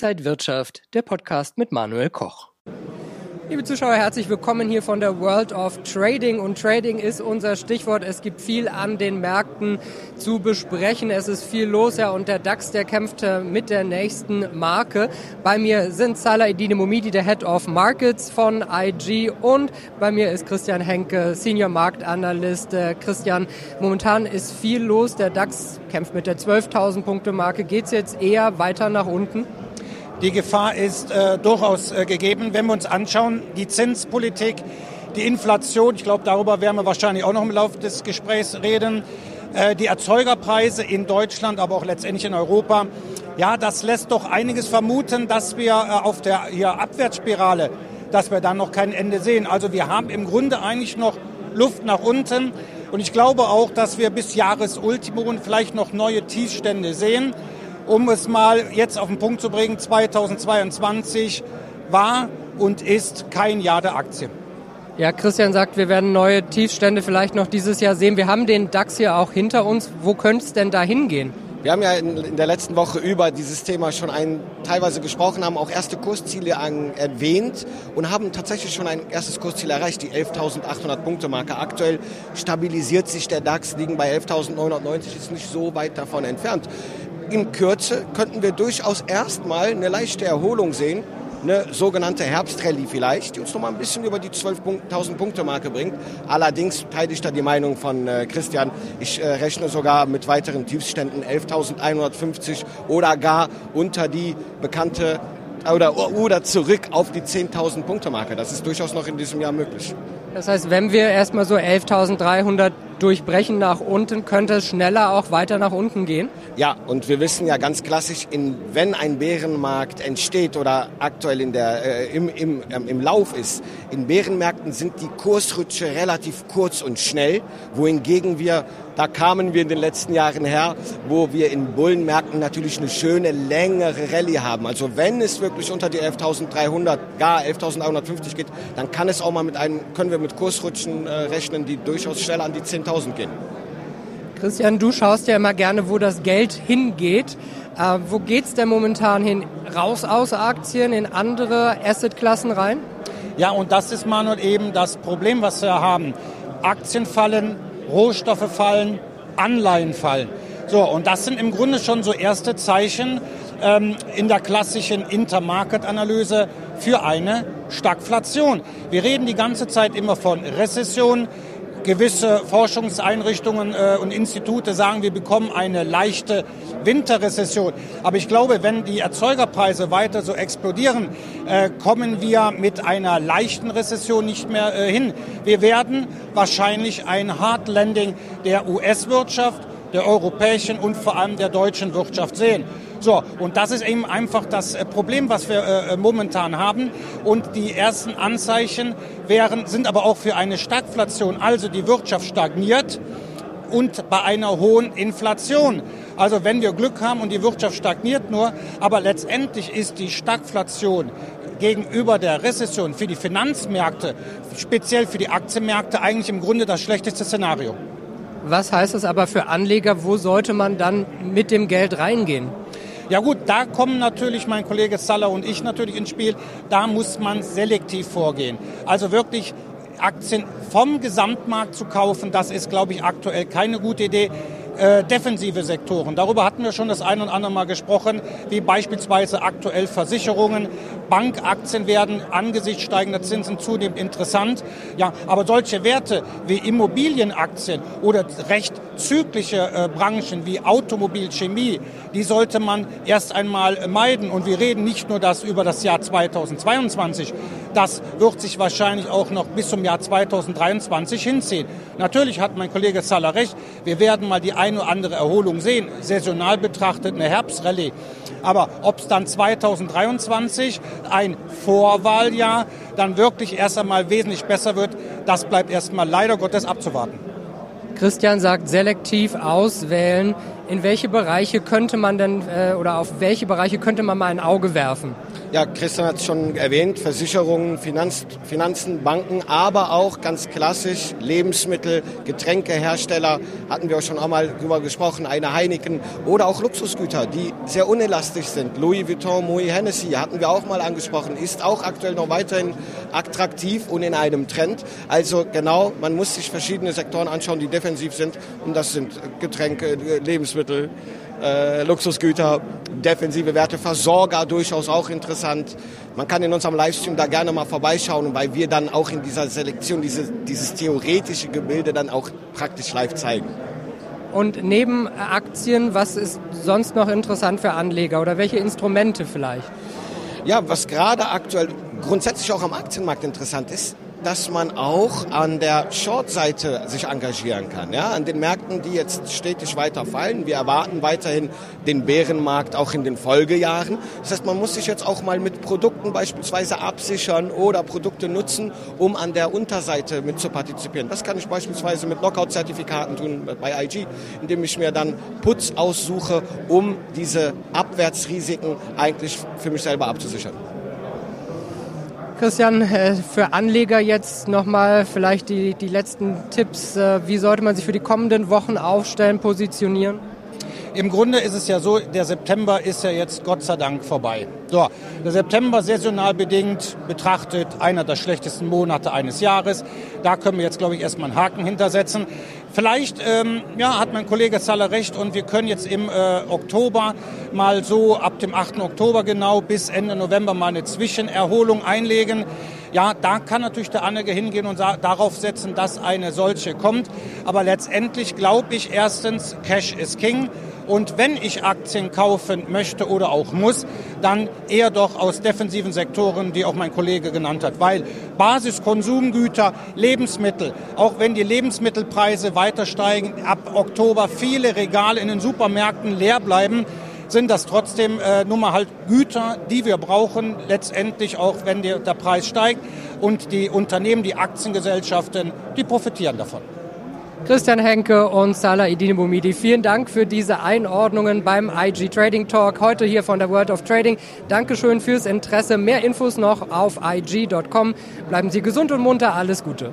Inside Wirtschaft, der Podcast mit Manuel Koch. Liebe Zuschauer, herzlich willkommen hier von der World of Trading. Und Trading ist unser Stichwort. Es gibt viel an den Märkten zu besprechen. Es ist viel los, ja. Und der DAX, der kämpft äh, mit der nächsten Marke. Bei mir sind Salah Edine Momidi, der Head of Markets von IG. Und bei mir ist Christian Henke, Senior Marktanalyst. Äh, Christian, momentan ist viel los. Der DAX kämpft mit der 12.000 Punkte Marke. Geht es jetzt eher weiter nach unten? Die Gefahr ist äh, durchaus äh, gegeben, wenn wir uns anschauen, die Zinspolitik, die Inflation, ich glaube, darüber werden wir wahrscheinlich auch noch im Laufe des Gesprächs reden, äh, die Erzeugerpreise in Deutschland, aber auch letztendlich in Europa. Ja, das lässt doch einiges vermuten, dass wir äh, auf der hier Abwärtsspirale, dass wir dann noch kein Ende sehen. Also wir haben im Grunde eigentlich noch Luft nach unten. Und ich glaube auch, dass wir bis Jahresultimo vielleicht noch neue Tiefstände sehen um es mal jetzt auf den Punkt zu bringen, 2022 war und ist kein Jahr der Aktie. Ja, Christian sagt, wir werden neue Tiefstände vielleicht noch dieses Jahr sehen. Wir haben den DAX hier auch hinter uns. Wo könnte es denn da hingehen? Wir haben ja in, in, der letzten Woche über dieses Thema schon ein, teilweise gesprochen, haben auch erste Kursziele an, erwähnt und haben tatsächlich schon ein erstes Kursziel erreicht, die 11.800 Punkte Marke. Aktuell stabilisiert sich der DAX, liegen bei 11.990, ist nicht so weit davon entfernt in Kürze könnten wir durchaus erstmal eine leichte Erholung sehen, eine sogenannte Herbstrallye vielleicht, die uns noch mal ein bisschen über die 12.000 Punkte Marke bringt. Allerdings teile ich da die Meinung von äh, Christian. Ich äh, rechne sogar mit weiteren Tiefständen 11.150 oder gar unter die bekannte oder, oder zurück auf die 10.000 Punkte Marke. Das ist durchaus noch in diesem Jahr möglich. Das heißt, wenn wir erstmal so 11.300 durchbrechen nach unten, könnte es schneller auch weiter nach unten gehen? Ja, und wir wissen ja ganz klassisch, in, wenn ein Bärenmarkt entsteht oder aktuell in der, äh, im, im, ähm, im Lauf ist, in Bärenmärkten sind die Kursrutsche relativ kurz und schnell, wohingegen wir, da kamen wir in den letzten Jahren her, wo wir in Bullenmärkten natürlich eine schöne, längere Rallye haben. Also wenn es wirklich unter die 11.300, gar 11.150 geht, dann kann es auch mal mit einem, können wir mit Kursrutschen äh, rechnen, die durchaus schneller an die 10.000 10.000 gehen. Christian, du schaust ja immer gerne, wo das Geld hingeht. Äh, wo geht es denn momentan hin? Raus aus Aktien, in andere Assetklassen rein? Ja, und das ist Manuel eben das Problem, was wir haben. Aktien fallen, Rohstoffe fallen, Anleihen fallen. So, und das sind im Grunde schon so erste Zeichen ähm, in der klassischen Intermarket-Analyse für eine Stagflation. Wir reden die ganze Zeit immer von Rezession, gewisse Forschungseinrichtungen äh, und Institute sagen, wir bekommen eine leichte Winterrezession. Aber ich glaube, wenn die Erzeugerpreise weiter so explodieren, äh, kommen wir mit einer leichten Rezession nicht mehr äh, hin. Wir werden wahrscheinlich ein Hard Landing der US-Wirtschaft, der europäischen und vor allem der deutschen Wirtschaft sehen. So, und das ist eben einfach das äh, Problem, was wir äh, momentan haben. Und die ersten Anzeichen wären, sind aber auch für eine Stagflation. Also die Wirtschaft stagniert und bei einer hohen Inflation. Also wenn wir Glück haben und die Wirtschaft stagniert nur, aber letztendlich ist die Stagflation gegenüber der Rezession für die Finanzmärkte, speziell für die Aktienmärkte, eigentlich im Grunde das schlechteste Szenario. Was heißt das aber für Anleger? Wo sollte man dann mit dem Geld reingehen? Ja gut, da kommen natürlich mein Kollege Salah und ich natürlich ins Spiel. Da muss man selektiv vorgehen. Also wirklich Aktien vom Gesamtmarkt zu kaufen, das ist, glaube ich, aktuell keine gute Idee äh, defensive Sektoren. Darüber hatten wir schon das ein und andere Mal gesprochen, wie beispielsweise aktuell Versicherungen. Bankaktien werden angesichts steigender Zinsen zunehmend interessant. Ja, aber solche Werte wie Immobilienaktien oder recht zyklische äh, Branchen wie Automobil, Chemie, die sollte man erst einmal meiden. Und wir reden nicht nur das über das Jahr 2022. Das wird sich wahrscheinlich auch noch bis zum Jahr 2023 hinziehen. Natürlich hat mein Kollege Salah recht. Wir werden mal die eine oder andere Erholung sehen. Saisonal betrachtet eine Herbstrallye. Aber ob es dann 2023 ein Vorwahljahr dann wirklich erst einmal wesentlich besser wird, das bleibt erstmal leider Gottes abzuwarten. Christian sagt, selektiv auswählen. In welche Bereiche könnte man denn äh, oder auf welche Bereiche könnte man mal ein Auge werfen? Ja, Christian hat es schon erwähnt, Versicherungen, Finanz, Finanzen, Banken, aber auch ganz klassisch Lebensmittel, Getränkehersteller, hatten wir auch schon einmal drüber gesprochen, eine Heineken oder auch Luxusgüter, die sehr unelastisch sind. Louis Vuitton, Moët Hennessy hatten wir auch mal angesprochen, ist auch aktuell noch weiterhin attraktiv und in einem Trend. Also genau, man muss sich verschiedene Sektoren anschauen, die defensiv sind und das sind Getränke, Lebensmittel, äh, Luxusgüter, defensive Werte, Versorger durchaus auch interessant. Man kann in unserem Livestream da gerne mal vorbeischauen, weil wir dann auch in dieser Selektion diese, dieses theoretische Gebilde dann auch praktisch live zeigen. Und neben Aktien, was ist sonst noch interessant für Anleger oder welche Instrumente vielleicht? Ja, was gerade aktuell grundsätzlich auch am Aktienmarkt interessant ist, dass man auch an der Short-Seite sich engagieren kann. Ja? An den Märkten, die jetzt stetig weiter fallen. Wir erwarten weiterhin den Bärenmarkt auch in den Folgejahren. Das heißt, man muss sich jetzt auch mal mit Produkten beispielsweise absichern oder Produkte nutzen, um an der Unterseite mit zu partizipieren. Das kann ich beispielsweise mit Knockout-Zertifikaten tun bei IG, indem ich mir dann Putz aussuche, um diese Abwärtsrisiken eigentlich für mich selber abzusichern. Christian, äh, für Anleger jetzt nochmal vielleicht die, die letzten Tipps. Äh, wie sollte man sich für die kommenden Wochen aufstellen, positionieren? Im Grunde ist es ja so, der September ist ja jetzt Gott sei Dank vorbei. So, der September saisonal bedingt betrachtet einer der schlechtesten Monate eines Jahres. Da können wir jetzt, glaube ich, erstmal einen Haken hintersetzen. Vielleicht ähm, ja, hat mein Kollege Zaller recht und wir können jetzt im äh, Oktober mal so ab dem 8. Oktober genau bis Ende November mal eine Zwischenerholung einlegen. Ja, da kann natürlich der Anleger hingehen und darauf setzen, dass eine solche kommt. Aber letztendlich glaube ich erstens, Cash is King. Und wenn ich Aktien kaufen möchte oder auch muss, dann eher doch aus defensiven Sektoren, die auch mein Kollege genannt hat. Weil Basiskonsumgüter, Lebensmittel, auch wenn die Lebensmittelpreise weiter steigen, ab Oktober viele Regale in den Supermärkten leer bleiben, sind das trotzdem äh, nun mal halt Güter, die wir brauchen, letztendlich auch wenn der, der Preis steigt. Und die Unternehmen, die Aktiengesellschaften, die profitieren davon. Christian Henke und Salah Idine Bumidi, vielen Dank für diese Einordnungen beim IG Trading Talk heute hier von der World of Trading. Dankeschön fürs Interesse. Mehr Infos noch auf IG.com. Bleiben Sie gesund und munter. Alles Gute.